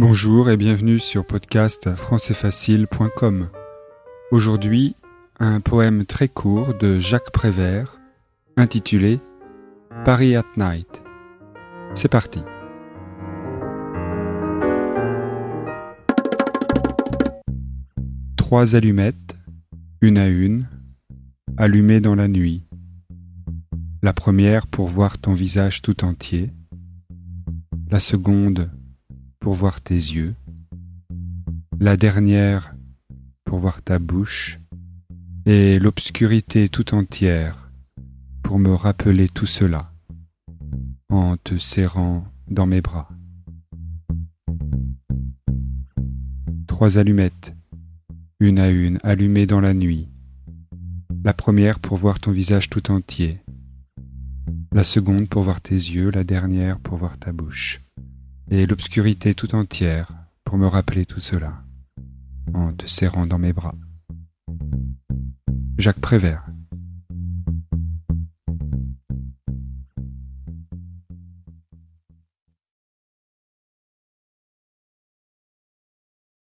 Bonjour et bienvenue sur podcast françaisfacile.com. Aujourd'hui, un poème très court de Jacques Prévert intitulé Paris at Night. C'est parti. Trois allumettes, une à une, allumées dans la nuit. La première pour voir ton visage tout entier, la seconde pour voir tes yeux, la dernière pour voir ta bouche, et l'obscurité tout entière pour me rappeler tout cela en te serrant dans mes bras. Trois allumettes, une à une, allumées dans la nuit. La première pour voir ton visage tout entier, la seconde pour voir tes yeux, la dernière pour voir ta bouche et l'obscurité tout entière pour me rappeler tout cela, en te serrant dans mes bras. Jacques Prévert